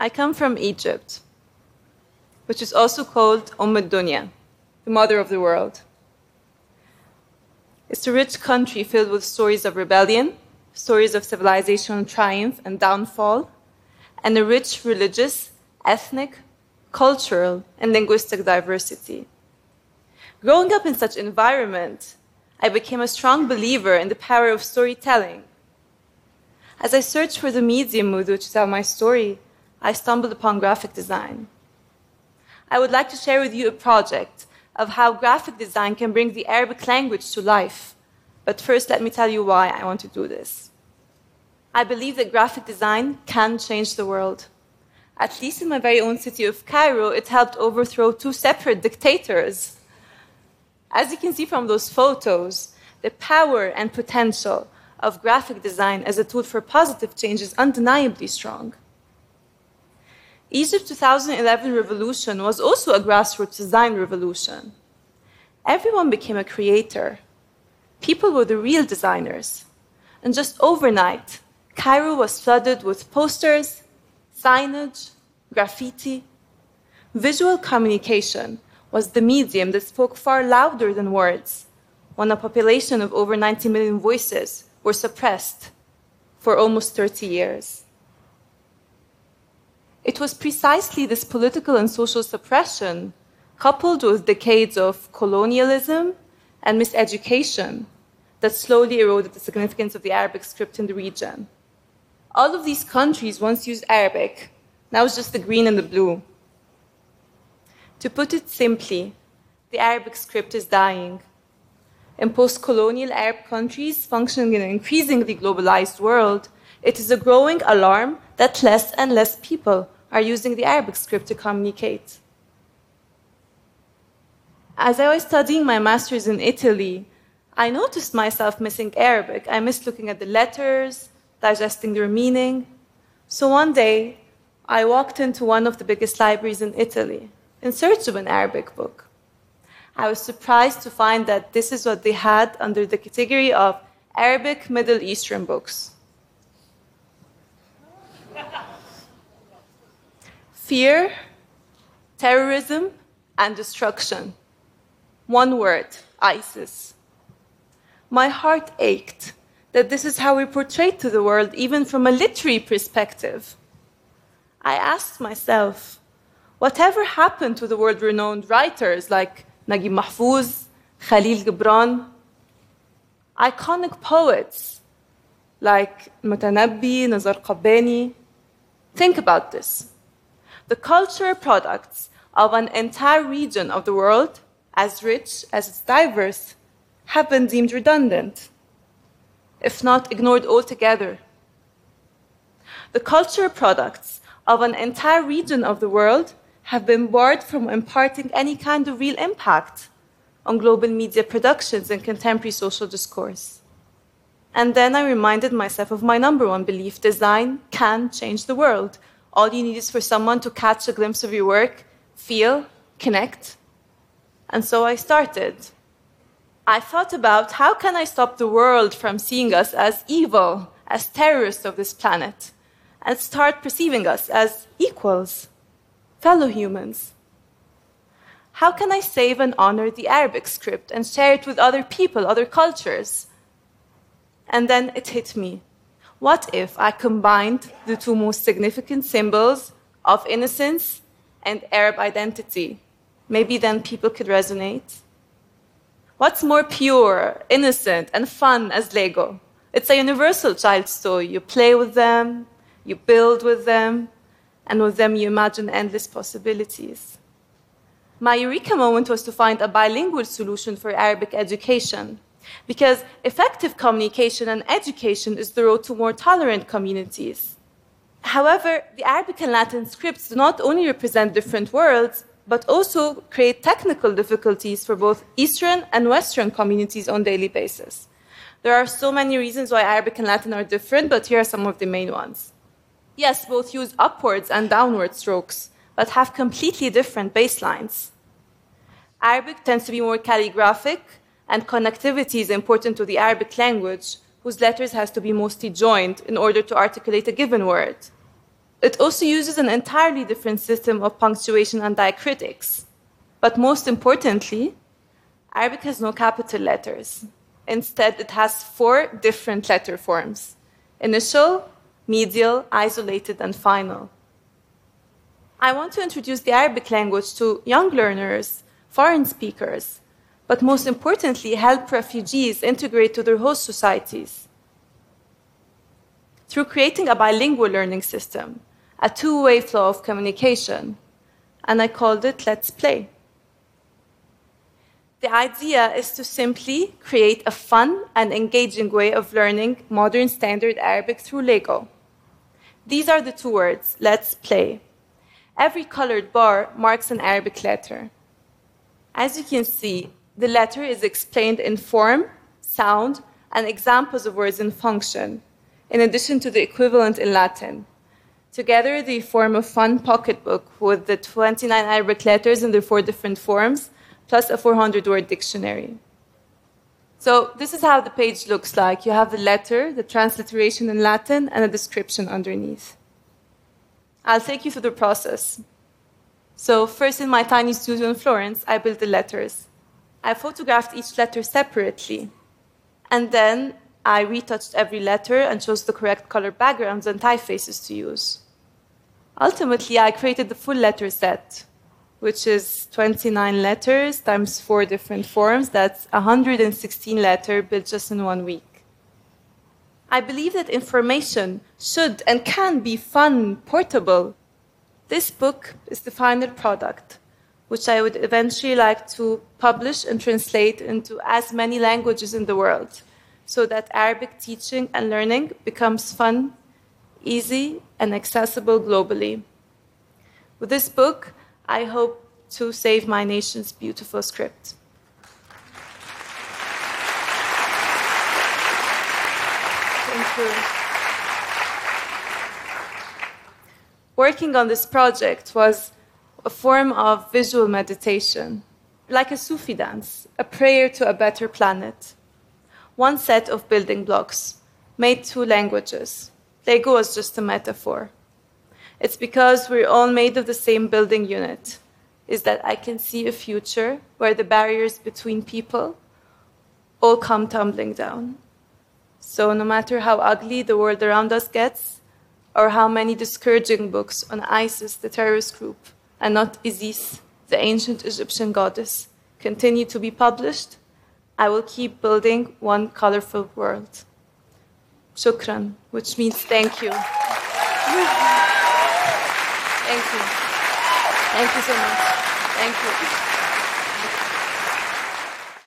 I come from Egypt, which is also called Umm Dunya, the mother of the world. It's a rich country filled with stories of rebellion, stories of civilizational triumph and downfall, and a rich religious, ethnic, cultural, and linguistic diversity. Growing up in such environment, I became a strong believer in the power of storytelling. As I searched for the medium with which to tell my story, I stumbled upon graphic design. I would like to share with you a project of how graphic design can bring the Arabic language to life. But first, let me tell you why I want to do this. I believe that graphic design can change the world. At least in my very own city of Cairo, it helped overthrow two separate dictators. As you can see from those photos, the power and potential of graphic design as a tool for positive change is undeniably strong. Egypt's 2011 revolution was also a grassroots design revolution. Everyone became a creator. People were the real designers. And just overnight, Cairo was flooded with posters, signage, graffiti. Visual communication was the medium that spoke far louder than words when a population of over 90 million voices were suppressed for almost 30 years. It was precisely this political and social suppression, coupled with decades of colonialism and miseducation, that slowly eroded the significance of the Arabic script in the region. All of these countries once used Arabic, now it's just the green and the blue. To put it simply, the Arabic script is dying. In post colonial Arab countries functioning in an increasingly globalized world, it is a growing alarm that less and less people are using the Arabic script to communicate. As I was studying my master's in Italy, I noticed myself missing Arabic. I missed looking at the letters, digesting their meaning. So one day, I walked into one of the biggest libraries in Italy in search of an Arabic book. I was surprised to find that this is what they had under the category of Arabic Middle Eastern books. Fear, terrorism, and destruction. One word ISIS. My heart ached that this is how we portrayed to the world, even from a literary perspective. I asked myself, whatever happened to the world renowned writers like Naguib Mahfouz, Khalil Gibran, iconic poets like Mutanabbi, Nizar Qabbani? Think about this the cultural products of an entire region of the world, as rich as it's diverse, have been deemed redundant, if not ignored altogether. The cultural products of an entire region of the world have been barred from imparting any kind of real impact on global media productions and contemporary social discourse. And then I reminded myself of my number one belief design can change the world. All you need is for someone to catch a glimpse of your work, feel, connect. And so I started. I thought about how can I stop the world from seeing us as evil, as terrorists of this planet, and start perceiving us as equals, fellow humans. How can I save and honor the Arabic script and share it with other people, other cultures? And then it hit me. What if I combined the two most significant symbols of innocence and Arab identity? Maybe then people could resonate. What's more pure, innocent, and fun as Lego? It's a universal child's toy. You play with them, you build with them, and with them you imagine endless possibilities. My eureka moment was to find a bilingual solution for Arabic education because effective communication and education is the road to more tolerant communities. However, the Arabic and Latin scripts do not only represent different worlds, but also create technical difficulties for both Eastern and Western communities on daily basis. There are so many reasons why Arabic and Latin are different, but here are some of the main ones. Yes, both use upwards and downward strokes, but have completely different baselines. Arabic tends to be more calligraphic, and connectivity is important to the Arabic language, whose letters has to be mostly joined in order to articulate a given word. It also uses an entirely different system of punctuation and diacritics. But most importantly, Arabic has no capital letters. Instead, it has four different letter forms initial, medial, isolated, and final. I want to introduce the Arabic language to young learners, foreign speakers, but most importantly, help refugees integrate to their host societies. Through creating a bilingual learning system, a two way flow of communication, and I called it Let's Play. The idea is to simply create a fun and engaging way of learning modern standard Arabic through Lego. These are the two words, let's play. Every colored bar marks an Arabic letter. As you can see, the letter is explained in form, sound, and examples of words in function, in addition to the equivalent in Latin. Together, they form a fun pocketbook with the 29 Arabic letters in their four different forms, plus a 400 word dictionary. So, this is how the page looks like. You have the letter, the transliteration in Latin, and a description underneath. I'll take you through the process. So, first in my tiny studio in Florence, I built the letters. I photographed each letter separately. And then I retouched every letter and chose the correct color backgrounds and typefaces to use. Ultimately, I created the full letter set, which is 29 letters times four different forms. That's 116 letters built just in one week. I believe that information should and can be fun, portable. This book is the final product, which I would eventually like to publish and translate into as many languages in the world so that Arabic teaching and learning becomes fun, easy, and accessible globally. With this book, I hope to save my nation's beautiful script. Thank you. Working on this project was a form of visual meditation, like a Sufi dance, a prayer to a better planet. One set of building blocks, made two languages. Lego was just a metaphor. It's because we're all made of the same building unit, is that I can see a future where the barriers between people all come tumbling down. So, no matter how ugly the world around us gets, or how many discouraging books on ISIS, the terrorist group, and not Isis, the ancient Egyptian goddess, continue to be published, I will keep building one colorful world. Shukran, which means thank you. Thank you. Thank you so much. Thank you.